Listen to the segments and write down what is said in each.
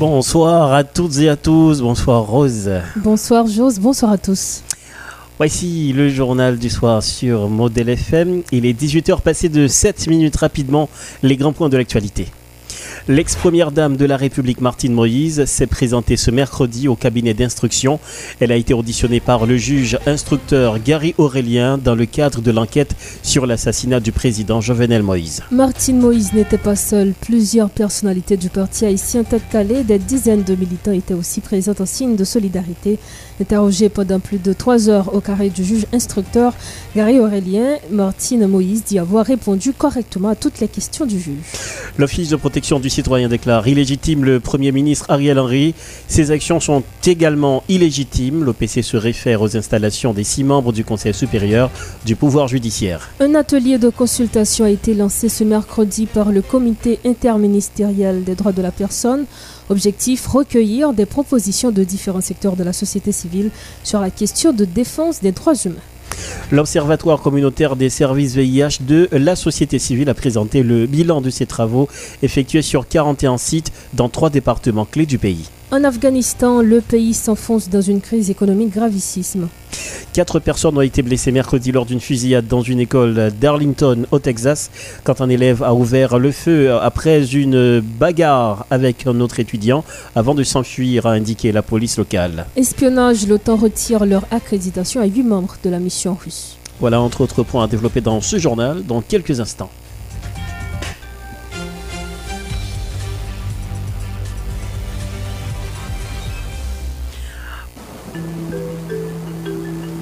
Bonsoir à toutes et à tous, bonsoir Rose. Bonsoir Jose, bonsoir à tous. Voici le journal du soir sur Model FM. Il est 18h passé de 7 minutes rapidement les grands points de l'actualité. L'ex-première dame de la République, Martine Moïse, s'est présentée ce mercredi au cabinet d'instruction. Elle a été auditionnée par le juge instructeur Gary Aurélien dans le cadre de l'enquête sur l'assassinat du président Jovenel Moïse. Martine Moïse n'était pas seule. Plusieurs personnalités du parti haïtien tête calée, des dizaines de militants étaient aussi présents en signe de solidarité. Interrogée pendant plus de trois heures au carré du juge instructeur Gary Aurélien, Martine Moïse dit avoir répondu correctement à toutes les questions du juge. L'Office de protection du citoyen déclare illégitime le Premier ministre Ariel Henry. Ses actions sont également illégitimes. L'OPC se réfère aux installations des six membres du Conseil supérieur du pouvoir judiciaire. Un atelier de consultation a été lancé ce mercredi par le Comité interministériel des droits de la personne. Objectif recueillir des propositions de différents secteurs de la société civile sur la question de défense des droits humains. L'Observatoire communautaire des services VIH de la société civile a présenté le bilan de ses travaux effectués sur 41 sites dans trois départements clés du pays. En Afghanistan, le pays s'enfonce dans une crise économique gravissime. Quatre personnes ont été blessées mercredi lors d'une fusillade dans une école d'Arlington, au Texas, quand un élève a ouvert le feu après une bagarre avec un autre étudiant avant de s'enfuir, a indiqué la police locale. Espionnage, l'OTAN retire leur accréditation à huit membres de la mission russe. Voilà entre autres points à développer dans ce journal dans quelques instants.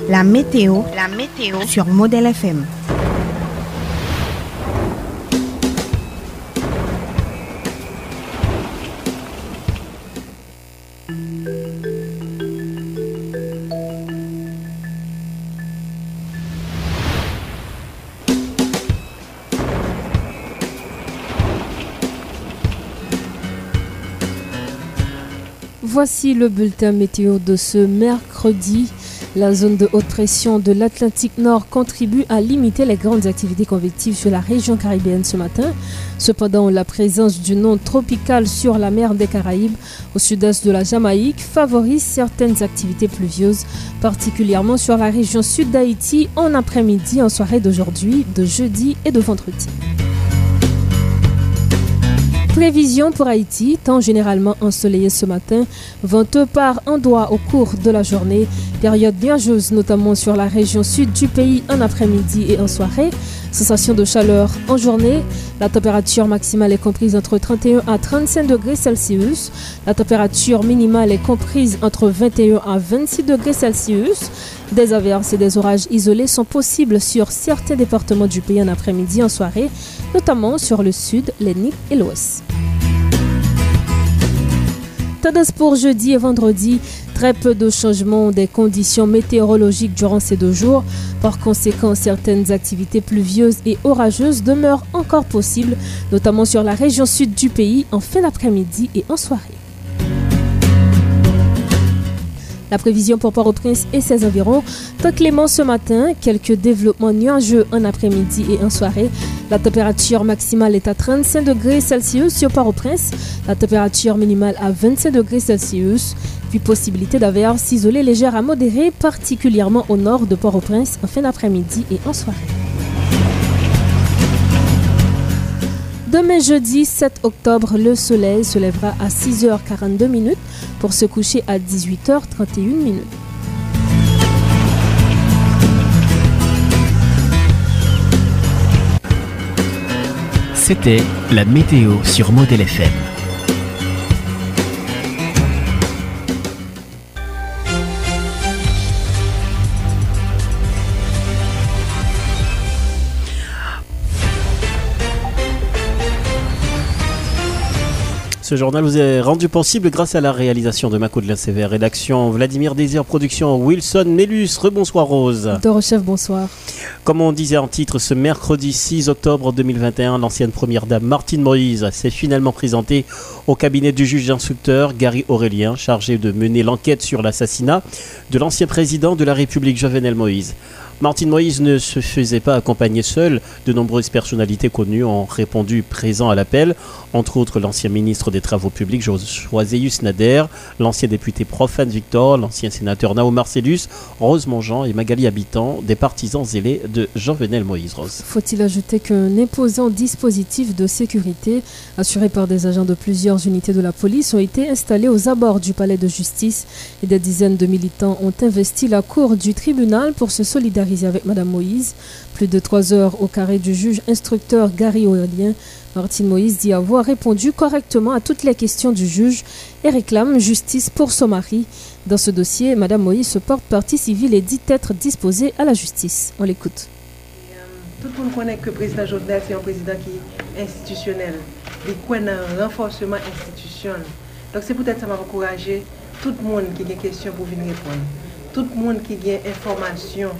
La météo, la météo sur Modèle FM. Voici le bulletin météo de ce mercredi. La zone de haute pression de l'Atlantique Nord contribue à limiter les grandes activités convectives sur la région caribéenne ce matin. Cependant, la présence d'une onde tropicale sur la mer des Caraïbes au sud-est de la Jamaïque favorise certaines activités pluvieuses, particulièrement sur la région sud d'Haïti en après-midi, en soirée d'aujourd'hui, de jeudi et de vendredi. Prévision pour Haïti, temps généralement ensoleillé ce matin, venteux par endroits au cours de la journée, période nuageuse notamment sur la région sud du pays en après-midi et en soirée, sensation de chaleur en journée, la température maximale est comprise entre 31 à 35 degrés Celsius, la température minimale est comprise entre 21 à 26 degrés Celsius, des averses et des orages isolés sont possibles sur certains départements du pays en après-midi et en soirée, notamment sur le sud, l'Ethnique et l'Ouest. Tendance pour jeudi et vendredi, très peu de changements des conditions météorologiques durant ces deux jours. Par conséquent, certaines activités pluvieuses et orageuses demeurent encore possibles, notamment sur la région sud du pays en fin d'après-midi et en soirée. La prévision pour Port-au-Prince et ses environs. Peu clément ce matin, quelques développements nuageux en après-midi et en soirée. La température maximale est à 35 degrés Celsius sur Port-au-Prince. La température minimale à 25 degrés Celsius. Puis possibilité d'averses isolées légères à modérées, particulièrement au nord de Port-au-Prince en fin d'après-midi et en soirée. Demain jeudi 7 octobre, le soleil se lèvera à 6h42 minutes pour se coucher à 18h31 minutes. C'était la météo sur Modèle FM. Ce journal vous est rendu possible grâce à la réalisation de Mako de Sévère, rédaction Vladimir Désir, production Wilson Nellus. Rebonsoir Rose. Dorochef, bonsoir. Comme on disait en titre, ce mercredi 6 octobre 2021, l'ancienne première dame Martine Moïse s'est finalement présentée au cabinet du juge instructeur Gary Aurélien, chargé de mener l'enquête sur l'assassinat de l'ancien président de la République Jovenel Moïse. Martine Moïse ne se faisait pas accompagner seule. De nombreuses personnalités connues ont répondu présent à l'appel, entre autres l'ancien ministre des Travaux publics Joséus Nader, l'ancien député Profane Victor, l'ancien sénateur Nao Marcellus, Rose Mongeant et Magali Habitant, des partisans zélés de Jean-Venel Moïse Rose. Faut-il ajouter qu'un imposant dispositif de sécurité, assuré par des agents de plusieurs unités de la police, ont été installés aux abords du palais de justice et des dizaines de militants ont investi la cour du tribunal pour se solidariser avec Madame Moïse. Plus de trois heures au carré du juge instructeur Gary Aurélien. Martine Moïse dit avoir répondu correctement à toutes les questions du juge et réclame justice pour son mari. Dans ce dossier, Madame Moïse se porte partie civile et dit être disposée à la justice. On l'écoute. Tout le monde connaît que le président Jovenel, c'est un président qui est institutionnel. Il connaît un renforcement institutionnel. Donc c'est peut-être ça m'a encouragé tout le monde qui a des questions pour venir répondre. Tout le monde qui a des informations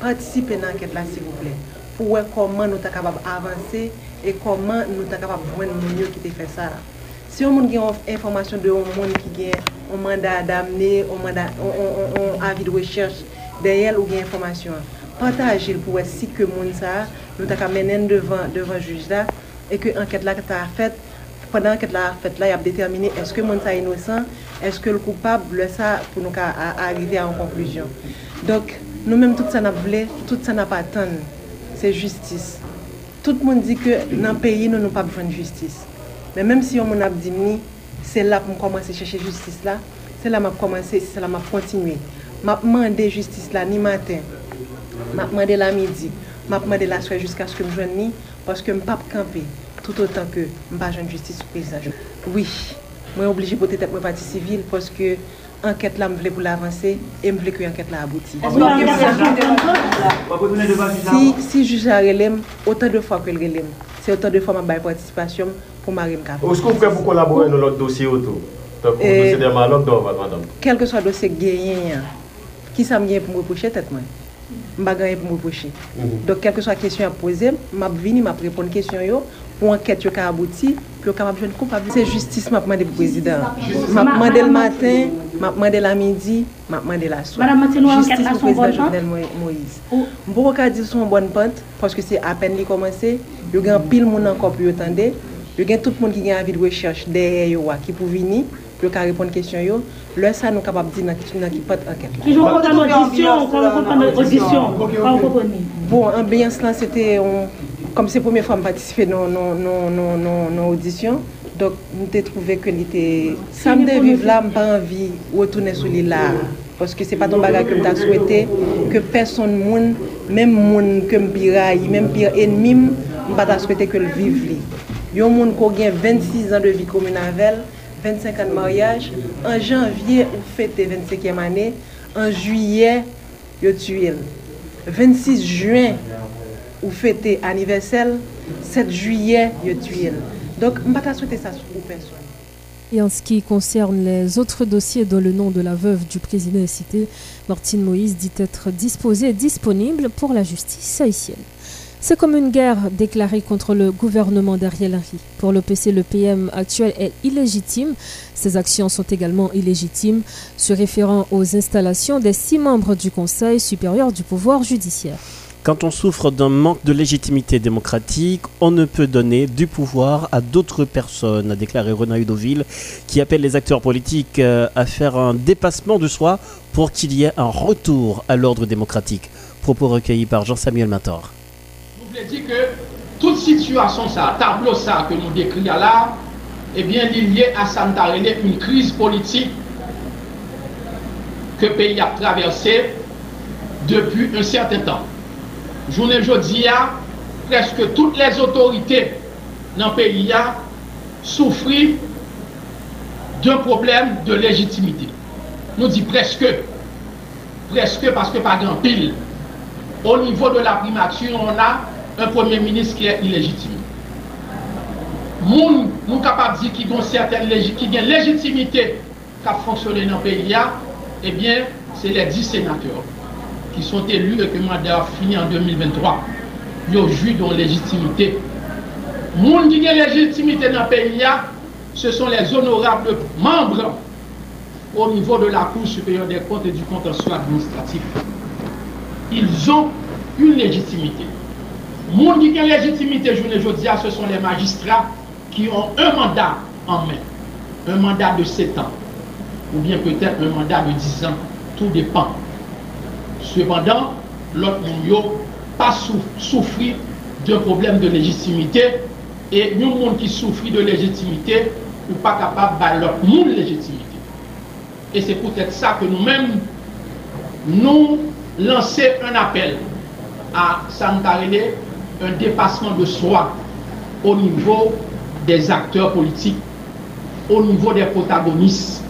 Patisipe nan anket la, si vouple. Pou wè koman nou ta kapab avanse e koman nou ta kapab vwen moun yo ki te fè sa. Si yon moun gen informasyon de yon moun ki gen yon manda damne, yon avi de wechers, deyel ou gen informasyon, patajil pou wè si ke moun sa nou ta ka menen devan, devan juj la e ke anket la ki ta fèt, pandan anket la fèt la, y ap determine eske moun sa inosan, eske l koupab, lè sa pou nou ka arrive an konkluzyon. Dok, Nou menm tout sa nap vle, tout sa nap atan, se justice. Tout moun di ke nan peyi nou nou pa bjwen justice. Men menm si yon moun ap di mni, se la pou m komanse chèche justice la, se la m ap komanse, se la m ap kontinue. M ap mande justice la ni maten, m ap mande la midi, m ap mande la soye jiska sou ke m jwen ni, paske m pap kampe, tout otan ke m pa jwen justice sou peyizaj. Oui, mwen oblige pote tep mwen pati sivil, paske... enquête là, je voulais pour l'avancer et je voulais que l'enquête là aboutit. Si, si juge a relève, autant de fois que le relève, c'est autant de fois ma participation pour ma Est-ce que vous pouvez collaborer dans l'autre dossier autour? Quel que soit le dossier gagné, qui ça me pour me reprocher tête moi? Je ne pour me reprocher. Mhm. Donc, quelle que soit la question à poser, je vais venir répondre à la question pour enquête qui a abouti, puis capable de coupable. C'est justice m'a demandé pour président. M'a demandé le matin, m'a demandé la midi, m'a demandé la soirée. Justice pour président Jovenel Moïse. Je ne peux pas dire son bonne pente parce que c'est à peine commencé. Il y a pile monde encore pour attendre. Il y a tout le monde qui a envie de recherche derrière qui peut venir pour répondre aux questions. Là, ça, nous sommes capables de dire dans qui porte enquête. Qui joue en audition, en audition. Bon, l'ambiance là, c'était kom se pwemye fwa m patisife nan audisyon, dok m te trouve ke li te... Sam de vive la m pa anvi wotounen sou li la, poske se pa ton bagay ke m ta souwete, ke person moun, mem moun ke m piray, mem pir enmim, m pa ta souwete ke l vive li. Yon moun ko gen 26 an de vi komunavel, 25 an de maryaj, an janvye ou fete 25e ane, an juye yo tuyel. 26 juen, ou fêter anniversaire, 7 juillet, il tué. Donc, je ne pas souhaiter ça pour personne. Et en ce qui concerne les autres dossiers dont le nom de la veuve du président est cité, Martine Moïse dit être disposée et disponible pour la justice haïtienne. C'est comme une guerre déclarée contre le gouvernement d'Ariel Henry. Pour le PC, le PM actuel est illégitime. Ses actions sont également illégitimes, se référant aux installations des six membres du Conseil supérieur du pouvoir judiciaire. Quand on souffre d'un manque de légitimité démocratique, on ne peut donner du pouvoir à d'autres personnes, a déclaré Renan Hudoville, qui appelle les acteurs politiques euh, à faire un dépassement de soi pour qu'il y ait un retour à l'ordre démocratique. Propos recueillis par Jean-Samuel Mator. Je voulais dire que toute situation, ça, tableau ça que nous décrivons là, eh bien, il est lié à Santa une crise politique que le pays a traversée depuis un certain temps Jounen jodi ya, preske tout les otorite nan peyi ya soufri de problem de legitimite. Nou di preske, preske paske pa gran pil. Ou nivou de la primature, on a un premier ministre ki e ilegitime. Moun nou kapab di ki gen legitimite kap fonksyone nan peyi ya, ebyen, eh se le di senatèr. Qui sont élus et que mandat fini en 2023. Ils ont joué dans légitimité. Gens qui ont légitimité dans le pays, ce sont les honorables membres au niveau de la Cour supérieure des comptes et du contentieux administratif. Ils ont une légitimité. Monde qui une légitimité, je ne dis ce sont les magistrats qui ont un mandat en main, un mandat de 7 ans, ou bien peut-être un mandat de 10 ans, tout dépend. Cependant, l'autre monde pas souffrir d'un problème de légitimité et nous, monde qui souffre de légitimité, ou pas capable de leur monde légitimité. Et c'est peut-être ça que nous-mêmes, nous lançons un appel à Santarene, un dépassement de soi au niveau des acteurs politiques, au niveau des protagonistes.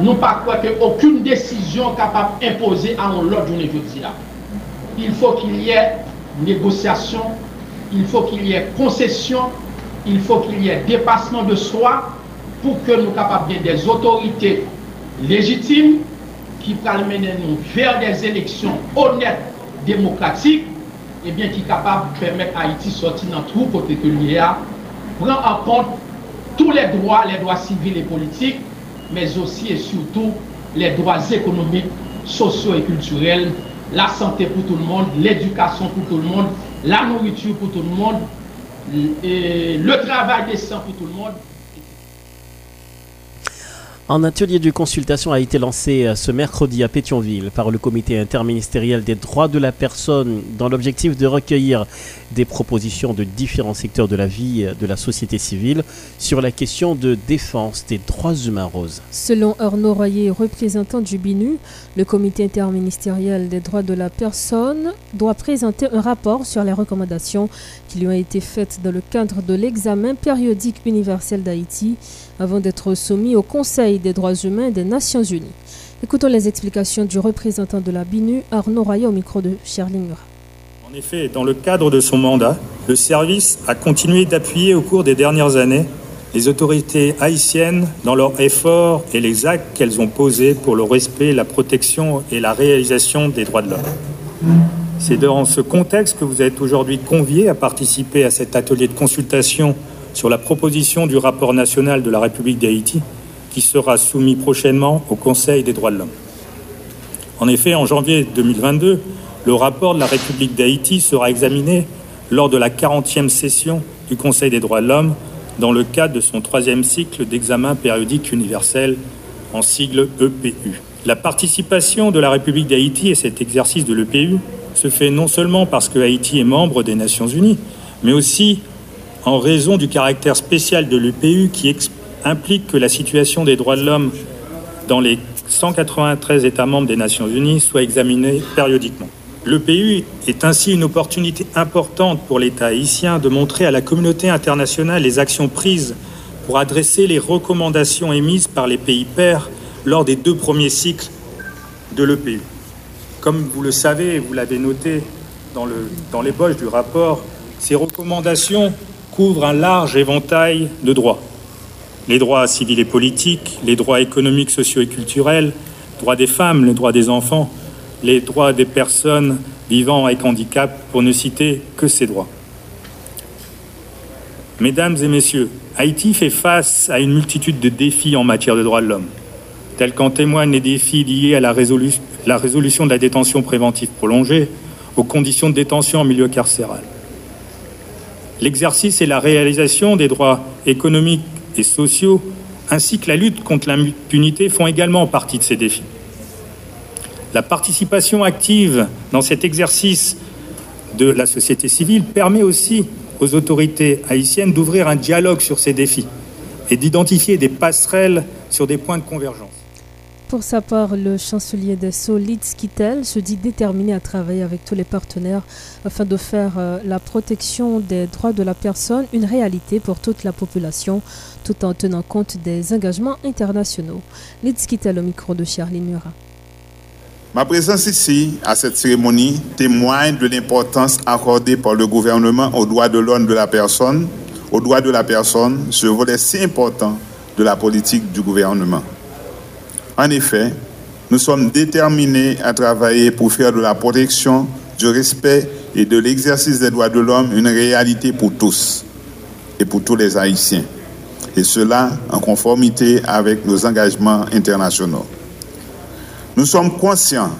Nous pas croire qu'aucune décision capable d'imposer à un l'autre journée jeudi là. Il faut qu'il y ait négociation, il faut qu'il y ait concession, il faut qu'il y ait dépassement de soi pour que nous capables des autorités légitimes qui peuvent mener nous vers des élections honnêtes, démocratiques, et bien qui capables de permettre à Haïti de sortir dans tout côté que prendre en compte tous les droits, les droits civils et politiques, mais aussi et surtout les droits économiques, sociaux et culturels, la santé pour tout le monde, l'éducation pour tout le monde, la nourriture pour tout le monde, le travail décent pour tout le monde. Un atelier de consultation a été lancé euh, ce mercredi à Pétionville par le comité interministériel des droits de la personne dans l'objectif de recueillir des propositions de différents secteurs de la vie euh, de la société civile sur la question de défense des droits humains roses. Selon Arnaud Royer, représentant du BINU, le comité interministériel des droits de la personne doit présenter un rapport sur les recommandations qui lui ont été faites dans le cadre de l'examen périodique universel d'Haïti avant d'être soumis au Conseil des droits humains des Nations Unies. Écoutons les explications du représentant de la BINU, Arnaud Raya, au micro de Charlie Murat. En effet, dans le cadre de son mandat, le service a continué d'appuyer au cours des dernières années les autorités haïtiennes dans leurs efforts et les actes qu'elles ont posés pour le respect, la protection et la réalisation des droits de l'homme. C'est dans ce contexte que vous êtes aujourd'hui conviés à participer à cet atelier de consultation sur la proposition du rapport national de la République d'Haïti qui sera soumis prochainement au Conseil des droits de l'homme. En effet, en janvier 2022, le rapport de la République d'Haïti sera examiné lors de la 40e session du Conseil des droits de l'homme dans le cadre de son troisième cycle d'examen périodique universel en sigle EPU. La participation de la République d'Haïti et cet exercice de l'EPU se fait non seulement parce que Haïti est membre des Nations Unies, mais aussi en raison du caractère spécial de l'EPU qui implique que la situation des droits de l'homme dans les 193 États membres des Nations Unies soit examinée périodiquement. L'EPU est ainsi une opportunité importante pour l'État haïtien de montrer à la communauté internationale les actions prises pour adresser les recommandations émises par les pays pairs lors des deux premiers cycles de l'EPU. Comme vous le savez, vous l'avez noté dans, dans l'ébauche du rapport, ces recommandations couvre un large éventail de droits. Les droits civils et politiques, les droits économiques, sociaux et culturels, droits des femmes, les droits des enfants, les droits des personnes vivant avec handicap, pour ne citer que ces droits. Mesdames et messieurs, Haïti fait face à une multitude de défis en matière de droits de l'homme, tels qu'en témoignent les défis liés à la résolution de la détention préventive prolongée, aux conditions de détention en milieu carcéral. L'exercice et la réalisation des droits économiques et sociaux, ainsi que la lutte contre l'impunité, font également partie de ces défis. La participation active dans cet exercice de la société civile permet aussi aux autorités haïtiennes d'ouvrir un dialogue sur ces défis et d'identifier des passerelles sur des points de convergence. Pour sa part, le chancelier des Sceaux, Litz se dit déterminé à travailler avec tous les partenaires afin de faire euh, la protection des droits de la personne une réalité pour toute la population, tout en tenant compte des engagements internationaux. Litz au micro de Charlie Murat. Ma présence ici, à cette cérémonie, témoigne de l'importance accordée par le gouvernement aux droits de l'homme de la personne, aux droits de la personne, ce volet si important de la politique du gouvernement. En effet, nous sommes déterminés à travailler pour faire de la protection, du respect et de l'exercice des droits de l'homme une réalité pour tous et pour tous les Haïtiens. Et cela en conformité avec nos engagements internationaux. Nous sommes conscients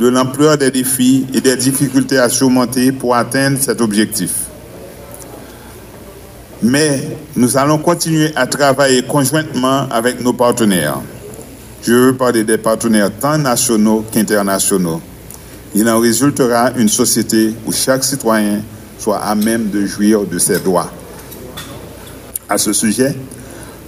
de l'ampleur des défis et des difficultés à surmonter pour atteindre cet objectif. Mais nous allons continuer à travailler conjointement avec nos partenaires. Je veux parler des partenaires tant nationaux qu'internationaux. Il en résultera une société où chaque citoyen soit à même de jouir de ses droits. À ce sujet,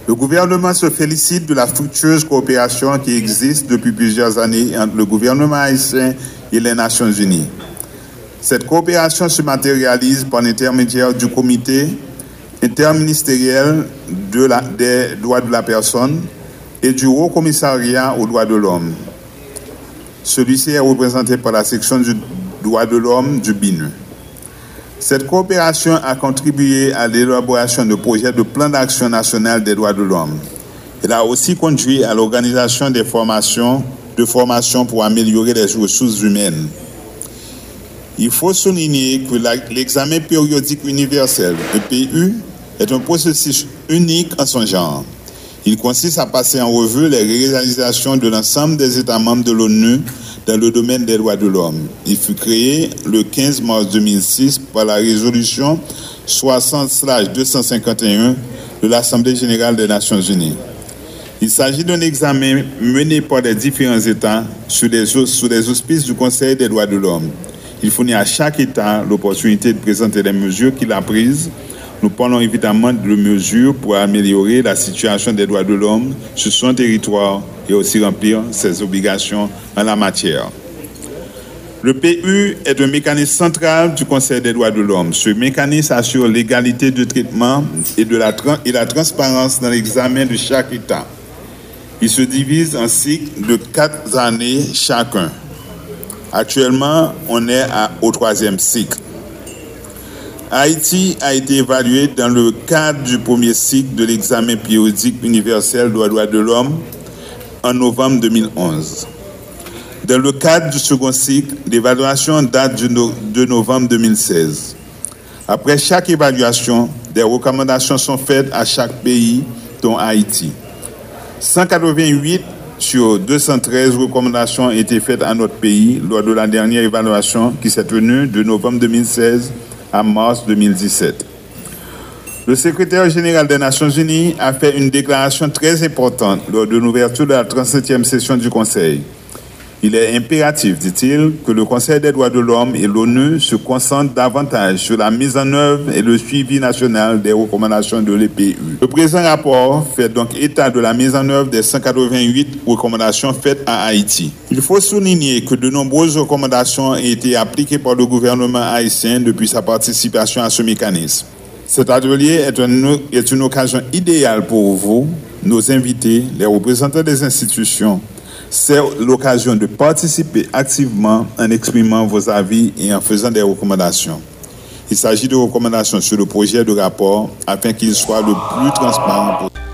le gouvernement se félicite de la fructueuse coopération qui existe depuis plusieurs années entre le gouvernement haïtien et les Nations Unies. Cette coopération se matérialise par l'intermédiaire du comité interministériel des droits de la personne et du Haut Commissariat aux droits de l'homme. Celui-ci est représenté par la section du droit de l'homme du BINU. Cette coopération a contribué à l'élaboration de projets de plan d'action national des droits de l'homme. Elle a aussi conduit à l'organisation des formations de formation pour améliorer les ressources humaines. Il faut souligner que l'examen périodique universel, EPU, est un processus unique en son genre. Il consiste à passer en revue les réalisations de l'ensemble des États membres de l'ONU dans le domaine des droits de l'homme. Il fut créé le 15 mars 2006 par la résolution 60-251 de l'Assemblée générale des Nations unies. Il s'agit d'un examen mené par les différents États sous les, auspices du Conseil des droits de l'homme. Il fournit à chaque État l'opportunité de présenter les mesures qu'il a prises nous parlons évidemment de mesures pour améliorer la situation des droits de l'homme sur son territoire et aussi remplir ses obligations en la matière. Le PU est un mécanisme central du Conseil des droits de l'homme. Ce mécanisme assure l'égalité de traitement et, de la, et la transparence dans l'examen de chaque État. Il se divise en cycles de quatre années chacun. Actuellement, on est au troisième cycle. Haïti a été évalué dans le cadre du premier cycle de l'examen périodique universel des droits de l'homme en novembre 2011. Dans le cadre du second cycle, l'évaluation date de novembre 2016. Après chaque évaluation, des recommandations sont faites à chaque pays, dont Haïti. 188 sur 213 recommandations ont été faites à notre pays lors de la dernière évaluation qui s'est tenue de novembre 2016 à mars 2017. Le secrétaire général des Nations Unies a fait une déclaration très importante lors de l'ouverture de la 37e session du Conseil. Il est impératif, dit-il, que le Conseil des droits de l'homme et l'ONU se concentrent davantage sur la mise en œuvre et le suivi national des recommandations de l'EPU. Le présent rapport fait donc état de la mise en œuvre des 188 recommandations faites à Haïti. Il faut souligner que de nombreuses recommandations ont été appliquées par le gouvernement haïtien depuis sa participation à ce mécanisme. Cet atelier est, une occasion idéale pour vous, nos invités, les représentants des institutions, c'est l'occasion de participer activement en exprimant vos avis et en faisant des recommandations. Il s'agit de recommandations sur le projet de rapport afin qu'il soit le plus transparent possible.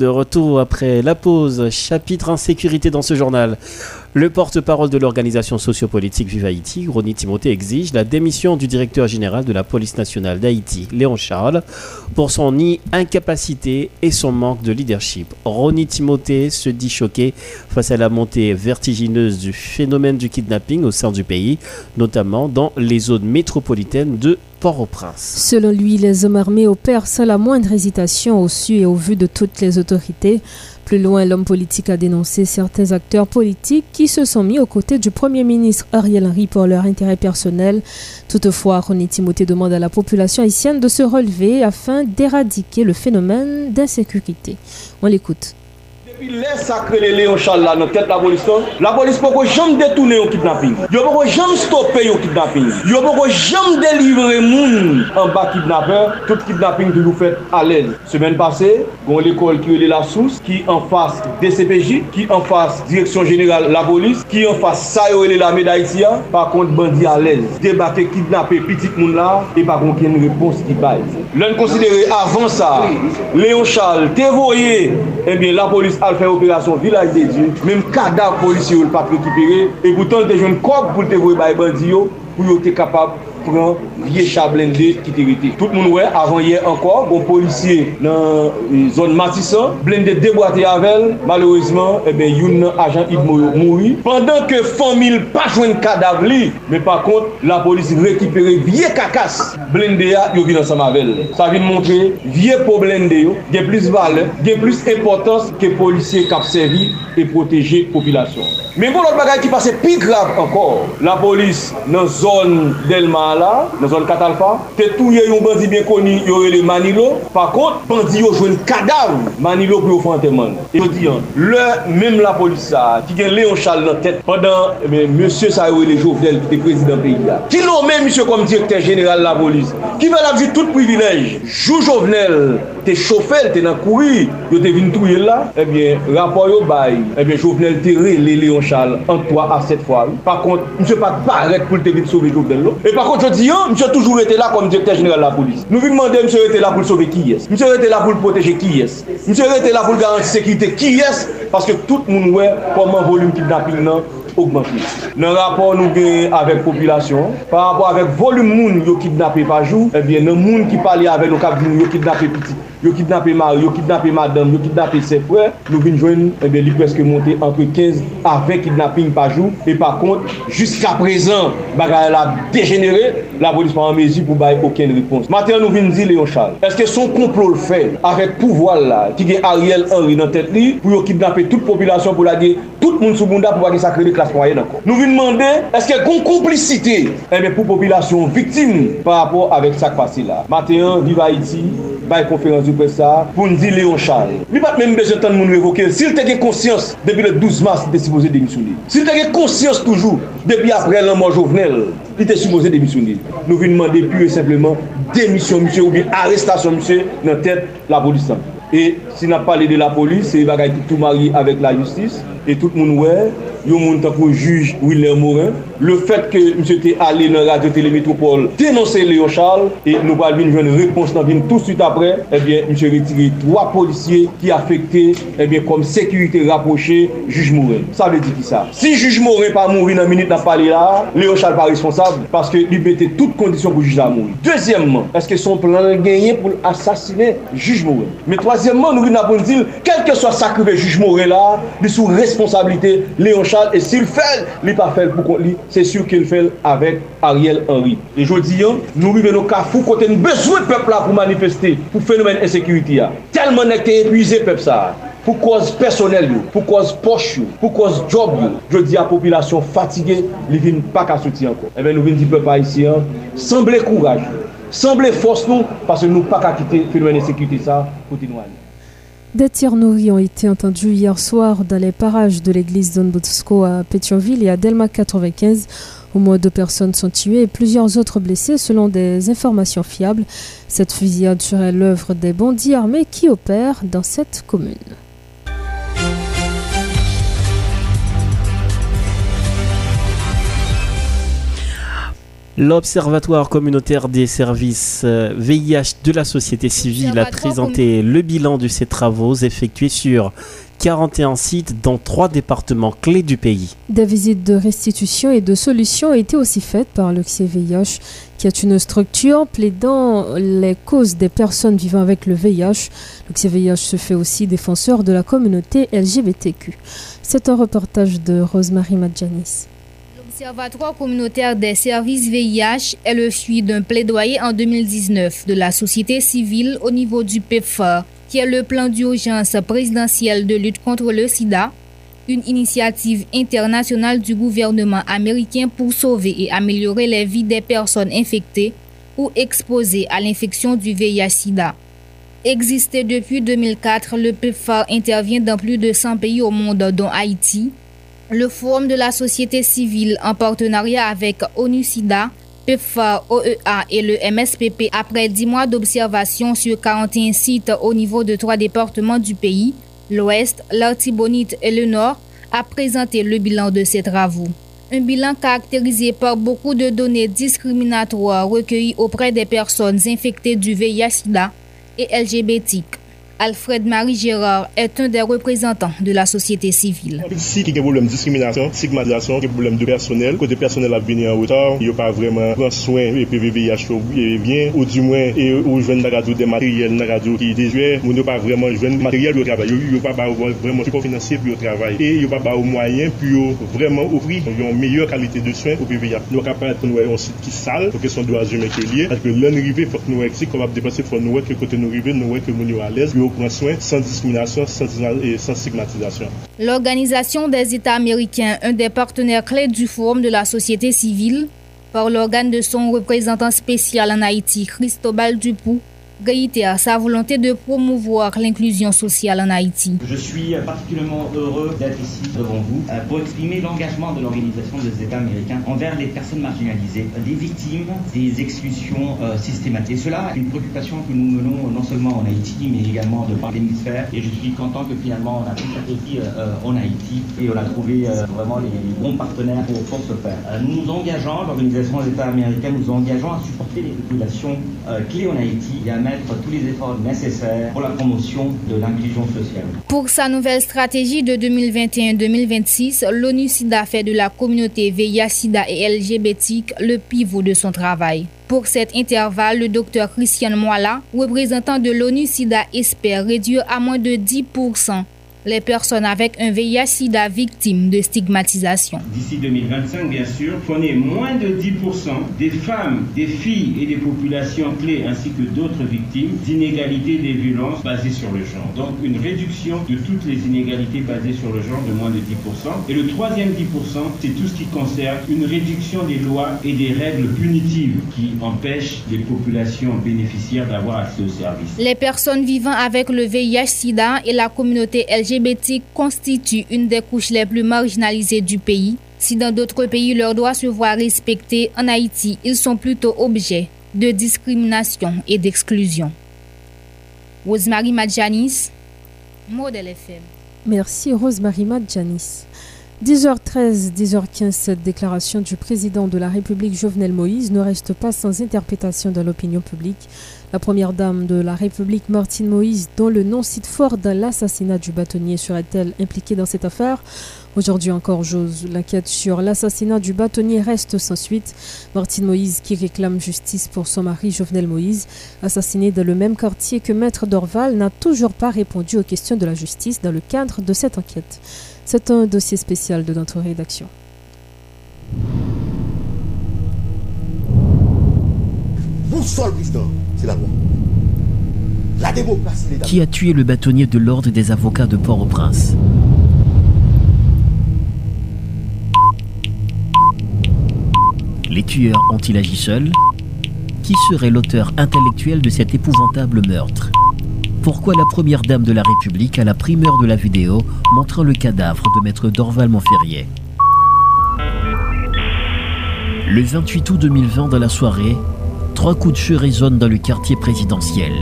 De retour après la pause, chapitre insécurité dans ce journal. Le porte-parole de l'organisation sociopolitique Vive Haïti, Ronnie Timothée, exige la démission du directeur général de la police nationale d'Haïti, Léon Charles, pour son incapacité et son manque de leadership. Ronnie Timothée se dit choqué face à la montée vertigineuse du phénomène du kidnapping au sein du pays, notamment dans les zones métropolitaines de Port-au-Prince. Selon lui, les hommes armés opèrent sans la moindre hésitation au su et au vu de toutes les autorités. Plus loin, l'homme politique a dénoncé certains acteurs politiques qui se sont mis aux côtés du Premier ministre Ariel Henry pour leur intérêt personnel. Toutefois, René Timothée demande à la population haïtienne de se relever afin d'éradiquer le phénomène d'insécurité. On l'écoute. Depi lè sakre lè Léon Charles la nan tèt la polis ton, la polis pou ko jom detoune yon kidnapping. Yo pou ko jom stoppe yon kidnapping. Yo pou ko jom delivre moun an ba kidnapper. Tout kidnapping toujou fèt alèd. Semen pase, gon l'ekol ki yon lè la sous, ki an fas DCPJ, ki an fas Direksyon General la polis, ki an fas Sayo lè la Medaitia, pa kont bandi alèd. Debake kidnappé pitik moun la, e pa kon ken repons ki baye. Lè n'konsidere avan sa, Léon Charles te voye, ebyen eh la polis a al fè operasyon vilaj de di, mèm kada polisi yo l pa prekipere, e goutan te joun kok pou te voye bay bandi yo, pou yo te kapab pran vie chablen de ki te rete. Tout moun wè, avan yè ankor, bon polisye nan eh, zon matisan, blende deboate avel, malouzman, ebe eh yon nan ajan id mouri. Pendan ke fomil pa jwen kadav li, me pa kont, la polis rekipere vie kakas, blende ya, yo vin ansam avel. Sa vin montre, vie pou blende yo, gen plus vale, gen plus importans ke polisye kap servi e proteje popilasyon. Men bon lot bagay ki pase pi grav ankor, la polis nan zon delman la, nan zon Katalpa, te touye yon bandi bien koni yore le Manilo, pa kont, bandi yo jwen kadav Manilo pou yo fante man. E yo diyan, le, menm la polisa, ki gen Leon Charles nan tet, padan, men, monsye sa yore le Jovenel, ki te prezident peyi la. Ki nou men monsye kom direkter general la polis, ki vel apjou tout privilej, jou Jovenel, te chofel, te nan koui, yo te vin touye la, ebyen, eh rapor yo bay, ebyen, eh Jovenel te re le Leon Charles, an toa, a set fwa. Par kont, monsye pat paret pou te vin souve Jovenel lo. E par kont, jodi yo, msè toujou rete la kom direkter general la polis. Nou vi mwande msè rete la pou l'sove ki yes. Msè rete la pou l'proteje ki yes. Msè rete la pou l'garanti sekirite ki yes. Paske tout moun wè koman volume kidnapping nan augmente. Nan rapor nou gen avèk populasyon, par rapor avèk volum moun yo kidnapè pa jou, ebyen eh nan moun ki pale avèk nou kap yo kidnapè piti, yo kidnapè mari, yo kidnapè madame, yo kidnapè sepwè, nou vin jwen eh ebyen li preske monte antre 15 avèk kidnapping pa jou, e pa kont, jiska prezan bagay la degenere, la polis pa anmezi pou baye oken repons. Maten nou vin di Leon Charles, eske son kontrol fè avèk pouvoal la, ki gen Ariel Henry nan tèt li, pou yo kidnapè tout populasyon pou la gen, tout moun sou moun pou bagay sakre de klas mwayen anko. Nou vin mande, eske kon komplicite eh ebe pou populasyon viktim par rapport avek sak pasi la. Mateyan, viva Haiti, bay konferans du presa, pou n di Leon Charles. Mi pat men beje tan moun revoke, sil teke konsyans depi le 12 mars te sipoze demisyonil. Sil teke konsyans toujou depi apre lan mwen jovenel, li te sipoze demisyonil. Nou vi demande pure simplement demisyon misye ou bi arrestasyon misye nan tet la polisan. E si nan pale de la polis, se bagay tout mari avek la justis, et tout le monde ouais yo moun takou juge Willer Morin. Le fait que monsieur était allé dans la radio télémétropole dénoncer Léo Charles et nous pas une réponse dans tout de suite après. Eh bien monsieur retiré trois policiers qui affectaient eh bien comme sécurité rapprochée juge Morin. Ça veut dire qui ça? Si juge Morin pas mourir dans minute n'a parlé là Léo Charles pas responsable parce que lui mettait toutes conditions pour juge à mourir. Deuxièmement est-ce que son plan gagné pour assassiner juge Morin? Mais troisièmement nous avons dit quel que soit sacrifié juge Morin là il sous respect responsabilité Léon Charles et s'il fait, il pas fait pour lui, c'est sûr qu'il fait avec Ariel Henry. Et je dis, nous vivons au carrefour côté nous besoin de peuple là pour manifester pour phénomène insécurité Tellement n'est épuisé peuple ça. Pour cause personnelle, pour cause poche, pour cause job, je dis à la population fatiguée, ils ne pas qu'à soutien encore. Eh et bien nous venons dire peuple haïtien, semblez courage, semblez force nous, parce que nous pas qu'à quitter le phénomène d'insécurité ça, continuons. Des tirs nourris ont été entendus hier soir dans les parages de l'église Don à Pétionville et à Delma 95. Au moins deux personnes sont tuées et plusieurs autres blessées selon des informations fiables. Cette fusillade serait l'œuvre des bandits armés qui opèrent dans cette commune. L'Observatoire communautaire des services VIH euh, de la société civile a présenté le bilan de ses travaux effectués sur 41 sites dans trois départements clés du pays. Des visites de restitution et de solutions ont été aussi faites par le VIH, qui est une structure plaidant les causes des personnes vivant avec le VIH. Le VIH se fait aussi défenseur de la communauté LGBTQ. C'est un reportage de Rosemary Madjanis. L'Observatoire communautaire des services VIH est le fruit d'un plaidoyer en 2019 de la société civile au niveau du PEPFAR, qui est le plan d'urgence présidentiel de lutte contre le sida, une initiative internationale du gouvernement américain pour sauver et améliorer les vies des personnes infectées ou exposées à l'infection du VIH-Sida. Existé depuis 2004, le PEPFAR intervient dans plus de 100 pays au monde, dont Haïti. Le Forum de la société civile, en partenariat avec ONU-SIDA, PEPFAR, OEA et le MSPP, après 10 mois d'observation sur 41 sites au niveau de trois départements du pays, l'Ouest, l'Artibonite et le Nord, a présenté le bilan de ces travaux. Un bilan caractérisé par beaucoup de données discriminatoires recueillies auprès des personnes infectées du VIH-Sida et LGBT. Alfred Marie Gérard est un des représentants de la société civile. Si il y a des problèmes de discrimination, stigmatisation, des problèmes de personnel, côté personnel a venu en retard, il n'y a pas vraiment grand soin et PVVH bien, ou du moins, et ou jeunes radio des matériels radio qui déjouent, ou ne pas vraiment jeunes matériel de travail. Il n'y a pas vraiment support financier pour le travail. Et il n'y a pas de moyens pour vraiment offrir une meilleure qualité de soins au PVVH. Nous sommes capables de un site qui sale, pour que son droit humain qui est lié, parce que l'un arrivé, il faut que nous aussi, qu'on va dépasser, il faut nous que côté nous arriver, nous que à l'aise, sans discrimination et sans stigmatisation. L'Organisation des États américains, un des partenaires clés du Forum de la société civile, par l'organe de son représentant spécial en Haïti, Cristobal Dupou, réitère sa volonté de promouvoir l'inclusion sociale en Haïti. Je suis particulièrement heureux d'être ici devant vous euh, pour exprimer l'engagement de l'Organisation des États américains envers les personnes marginalisées, des victimes des exclusions euh, systématiques. Et cela est une préoccupation que nous menons non seulement en Haïti, mais également de par l'hémisphère. Et je suis content que finalement on a cette euh, en Haïti et on a trouvé vraiment les, bons partenaires pour, pour ce faire. nous nous engageons, l'Organisation des États américains, nous engageons à supporter les populations clés en Haïti et à tous les efforts nécessaires pour la promotion de l'inclusion sociale. Pour sa nouvelle stratégie de 2021-2026, l'ONU-SIDA fait de la communauté VIH-SIDA et LGBT le pivot de son travail. Pour cet intervalle, le docteur Christian Moala, représentant de l'ONU-SIDA, espère réduire à moins de 10% les personnes avec un VIH-Sida victimes de stigmatisation. D'ici 2025, bien sûr, qu'on ait moins de 10% des femmes, des filles et des populations clés ainsi que d'autres victimes d'inégalités des violences basées sur le genre. Donc une réduction de toutes les inégalités basées sur le genre de moins de 10%. Et le troisième 10%, c'est tout ce qui concerne une réduction des lois et des règles punitives qui empêchent les populations bénéficiaires d'avoir accès aux services. Les personnes vivant avec le VIH-Sida et la communauté LGBT LGBT constituent une des couches les plus marginalisées du pays. Si dans d'autres pays leurs droits se voient respectés, en Haïti, ils sont plutôt objets de discrimination et d'exclusion. Rosemary Madjanis, Modèle FM. Merci Rosemary Madjanis. 10h13, 10h15, cette déclaration du président de la République Jovenel Moïse ne reste pas sans interprétation dans l'opinion publique. La première dame de la République, Martine Moïse, dont le nom cite fort dans l'assassinat du bâtonnier, serait-elle impliquée dans cette affaire? Aujourd'hui encore, j'ose. L'enquête sur l'assassinat du bâtonnier reste sans suite. Martine Moïse, qui réclame justice pour son mari Jovenel Moïse, assassiné dans le même quartier que Maître Dorval, n'a toujours pas répondu aux questions de la justice dans le cadre de cette enquête. C'est un dossier spécial de notre rédaction. Qui a tué le bâtonnier de l'ordre des avocats de Port-au-Prince Les tueurs ont-ils agi seuls? Qui serait l'auteur intellectuel de cet épouvantable meurtre? Pourquoi la première dame de la République a la primeur de la vidéo montrant le cadavre de maître Dorval Montferrier Le 28 août 2020 dans la soirée, Trois coups de feu résonnent dans le quartier présidentiel.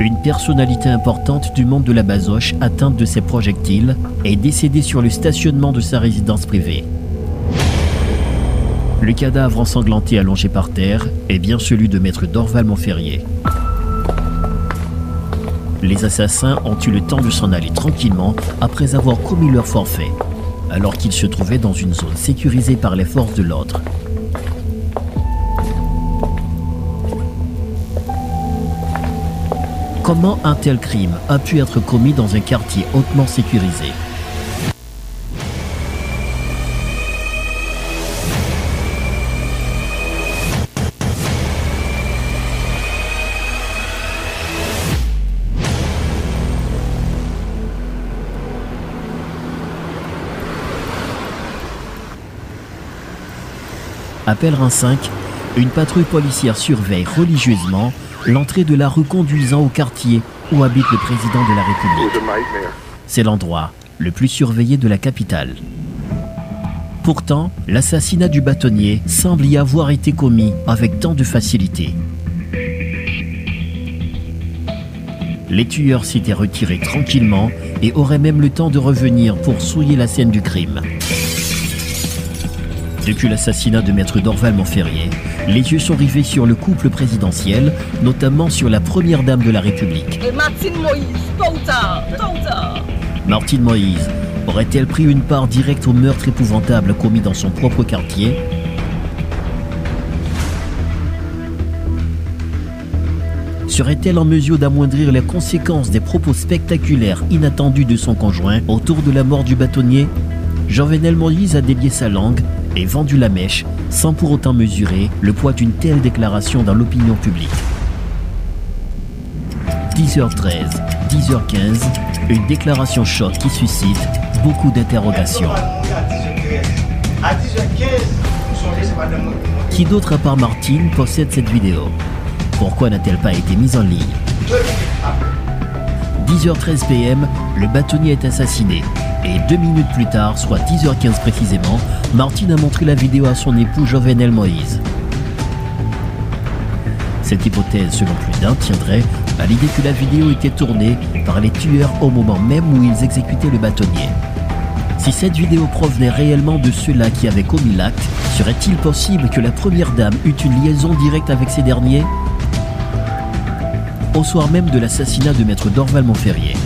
Une personnalité importante du monde de la basoche atteinte de ces projectiles est décédée sur le stationnement de sa résidence privée. Le cadavre ensanglanté allongé par terre est bien celui de maître Dorval Montferrier. Les assassins ont eu le temps de s'en aller tranquillement après avoir commis leur forfait, alors qu'ils se trouvaient dans une zone sécurisée par les forces de l'ordre. Comment un tel crime a pu être commis dans un quartier hautement sécurisé? À Pèlerin 5, une patrouille policière surveille religieusement l'entrée de la rue conduisant au quartier où habite le président de la République. C'est l'endroit le plus surveillé de la capitale. Pourtant, l'assassinat du bâtonnier semble y avoir été commis avec tant de facilité. Les tueurs s'étaient retirés tranquillement et auraient même le temps de revenir pour souiller la scène du crime. Depuis l'assassinat de maître Dorval Montferrier, les yeux sont rivés sur le couple présidentiel, notamment sur la première dame de la République. Et Martine Moïse, tôt ou tard, tôt ou tard. Martine Moïse aurait-elle pris une part directe au meurtre épouvantable commis dans son propre quartier? Serait-elle en mesure d'amoindrir les conséquences des propos spectaculaires inattendus de son conjoint autour de la mort du bâtonnier? Jean-Venel Moïse a délié sa langue et vendu la mèche sans pour autant mesurer le poids d'une telle déclaration dans l'opinion publique. 10h13, 10h15, une déclaration choc qui suscite beaucoup d'interrogations. Qui d'autre à part Martine possède cette vidéo? Pourquoi n'a-t-elle pas été mise en ligne? 10h13 PM, le bâtonnier est assassiné. Et deux minutes plus tard, soit 10h15 précisément, Martine a montré la vidéo à son époux Jovenel Moïse. Cette hypothèse, selon plus d'un, tiendrait à l'idée que la vidéo était tournée par les tueurs au moment même où ils exécutaient le bâtonnier. Si cette vidéo provenait réellement de ceux-là qui avaient commis l'acte, serait-il possible que la première dame eût une liaison directe avec ces derniers? Au soir même de l'assassinat de maître Dorval Montferrier,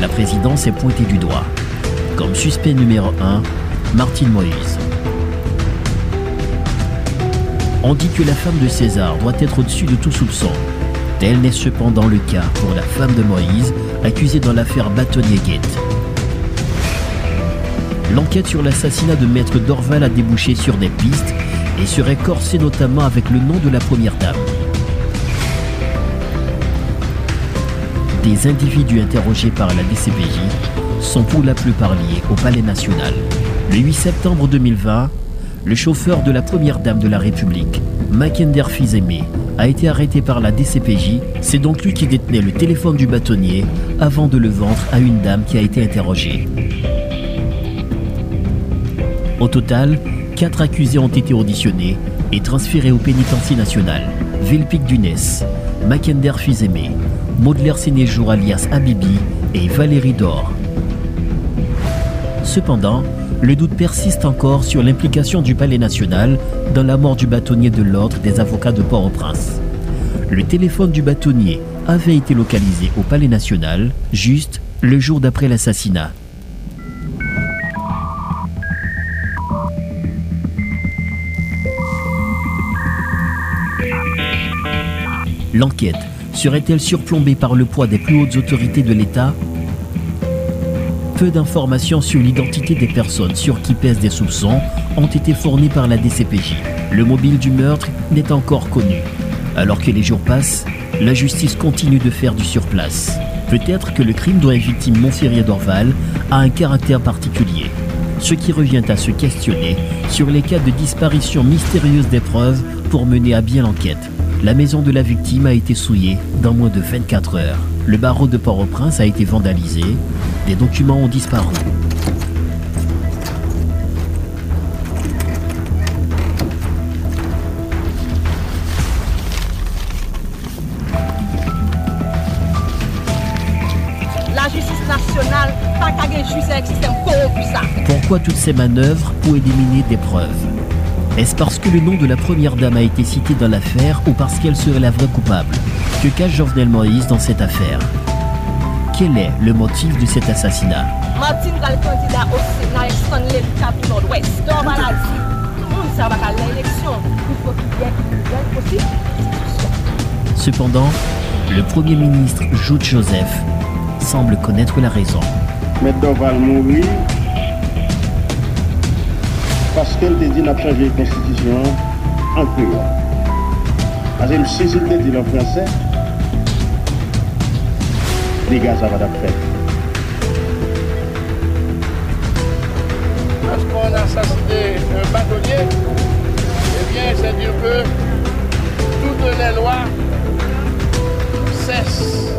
la présidence est pointée du doigt. Comme suspect numéro 1, Martine Moïse. On dit que la femme de César doit être au-dessus de tout soupçon. Tel n'est cependant le cas pour la femme de Moïse, accusée dans l'affaire Bâtonnier-Gate. L'enquête sur l'assassinat de Maître Dorval a débouché sur des pistes et serait corsée notamment avec le nom de la première dame. Des individus interrogés par la DCPJ sont pour la plupart liés au Palais national. Le 8 septembre 2020, le chauffeur de la première dame de la République, Mackinder Fils-Aimé, a été arrêté par la DCPJ. C'est donc lui qui détenait le téléphone du bâtonnier avant de le vendre à une dame qui a été interrogée. Au total, quatre accusés ont été auditionnés et transférés au pénitencier national. Vilpic Dunès, Mackinder Fils-Aimé, Maudelaire Sénéjour alias Habibi et Valérie Dor. Cependant, le doute persiste encore sur l'implication du Palais national dans la mort du bâtonnier de l'Ordre des avocats de Port-au-Prince. Le téléphone du bâtonnier avait été localisé au Palais national juste le jour d'après l'assassinat. L'enquête serait-elle surplombée par le poids des plus hautes autorités de l'État peu d'informations sur l'identité des personnes sur qui pèsent des soupçons ont été fournies par la DCPJ. Le mobile du meurtre n'est encore connu. Alors que les jours passent, la justice continue de faire du surplace. Peut-être que le crime dont est victime Montferrier d'Orval a un caractère particulier. Ce qui revient à se questionner sur les cas de disparition mystérieuse des preuves pour mener à bien l'enquête. La maison de la victime a été souillée dans moins de 24 heures. Le barreau de Port-au-Prince a été vandalisé. Des documents ont disparu. La justice nationale, pas qu'à une justice avec système corrompu ça. Pourquoi toutes ces manœuvres pour éliminer des preuves? Est-ce parce que le nom de la première dame a été cité dans l'affaire ou parce qu'elle serait la vraie coupable? Que cache Jovenel Moïse dans cette affaire? Quel est le motif de cet assassinat? Martine va le candidat au Sénat externe l'État du Nord-Ouest. Donc, voilà, dit, tout le monde, ça va à l'élection. Il faut qu'il y ait une nouvelle possible. Cependant, le Premier ministre Jude Joseph semble connaître la raison. Maître Dorval mourir parce qu'elle te dit n'a pas changé la constitution en créole. Parce que si c'était dit en français, les gars, ça va d'après. Lorsqu'on a assassiné un bâtonnier, eh rien, c'est-à-dire que toutes les lois cessent.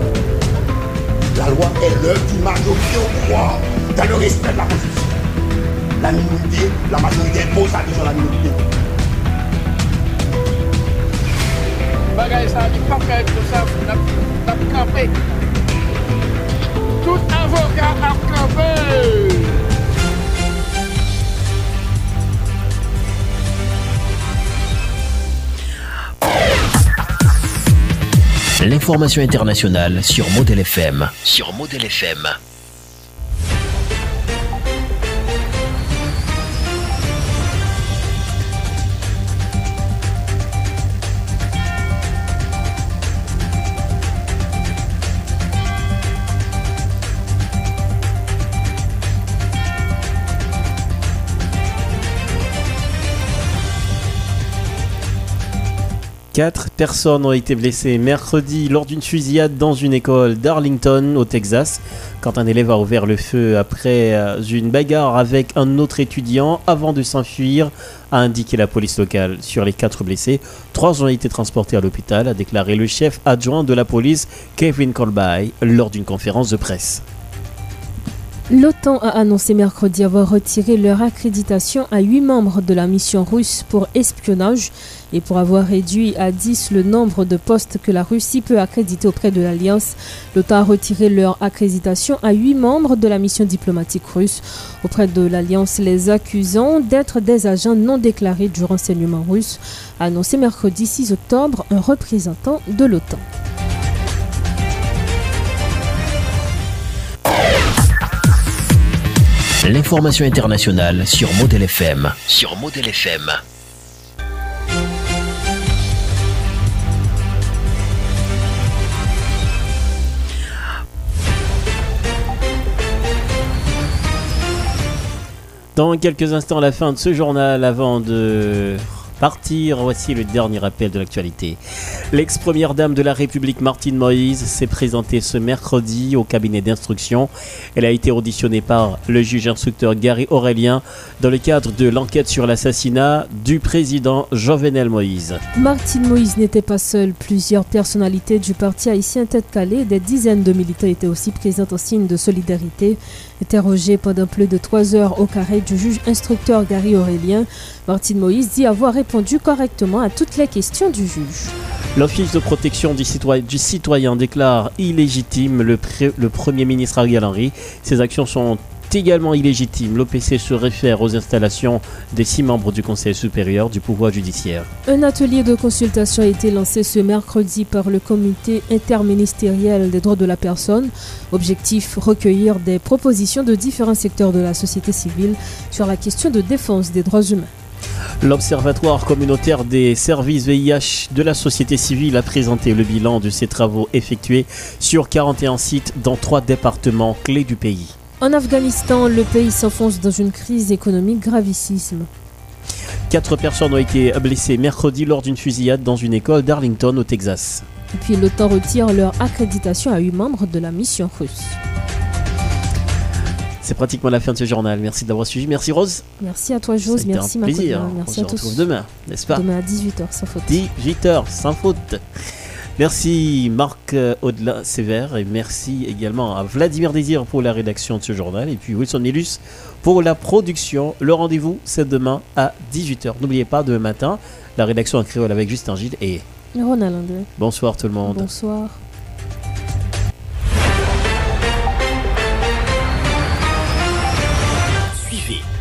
La loi est l'œuvre d'une majorité au droit, dans le respect de la Constitution. La minorité, la majorité impose question de la minorité. Bagay ça dit pas faire tout ça, n'a campé. Tout avocat. L'information internationale sur Model FM. Sur Model FM. Quatre personnes ont été blessées mercredi lors d'une fusillade dans une école d'Arlington, au Texas, quand un élève a ouvert le feu après euh, une bagarre avec un autre étudiant avant de s'enfuir, a indiqué la police locale. Sur les quatre blessés, trois ont été transportés à l'hôpital, a déclaré le chef adjoint de la police, Kevin Colby, lors d'une conférence de presse. L'OTAN a annoncé mercredi avoir retiré leur accréditation à huit membres de la mission russe pour espionnage et pour avoir réduit à 10 le nombre de postes que la Russie peut accréditer auprès de l'Alliance. L'OTAN a retiré leur accréditation à huit membres de la mission diplomatique russe auprès de l'Alliance, les accusant d'être des agents non déclarés du renseignement russe, a annoncé mercredi 6 octobre un représentant de l'OTAN. L'information internationale sur Model FM. Sur Model FM. Dans quelques instants, la fin de ce journal, avant de partir, voici le dernier appel de l'actualité. L'ex-première dame de la République, Martine Moïse, s'est présentée ce mercredi au cabinet d'instruction. Elle a été auditionnée par le juge instructeur Gary Aurélien dans le cadre de l'enquête sur l'assassinat du président Jovenel Moïse. Martine Moïse n'était pas seule. Plusieurs personnalités du parti haïtien Tête-Calais, des dizaines de militants étaient aussi présents en signe de solidarité. Interrogée pendant plus de trois heures au carré du juge instructeur Gary Aurélien, Martine Moïse dit avoir répondu correctement à toutes les questions du juge. L'Office de protection du citoyen, déclare illégitime le, Premier ministre Ariel Henry. Ces actions sont également illégitimes. L'OPC se réfère aux installations des six membres du Conseil supérieur du pouvoir judiciaire. Un atelier de consultation a été lancé ce mercredi par le comité interministériel des droits de la personne. Objectif recueillir des propositions de différents secteurs de la société civile sur la question de défense des droits humains. L'Observatoire communautaire des services VIH de la société civile a présenté le bilan de ses travaux effectués sur 41 sites dans trois départements clés du pays. En Afghanistan, le pays s'enfonce dans une crise économique gravissime. Quatre personnes ont été blessées mercredi lors d'une fusillade dans une école d'Arlington au Texas. Et puis l'OTAN retire leur accréditation à huit membres de la mission russe. C'est pratiquement la fin de ce journal. Merci d'avoir suivi. Merci Rose. Merci à toi, Jose. Merci, un plaisir. Merci On à se tous. retrouve demain, n'est-ce pas Demain à 18h, sans faute. 18h, sans faute. Merci Marc euh, Audelin Sévère et merci également à Vladimir Désir pour la rédaction de ce journal et puis Wilson Milus pour la production. Le rendez-vous, c'est demain à 18h. N'oubliez pas, demain matin, la rédaction en créole avec Justin Gilles et Ronald André. bonsoir tout le monde. Bonsoir.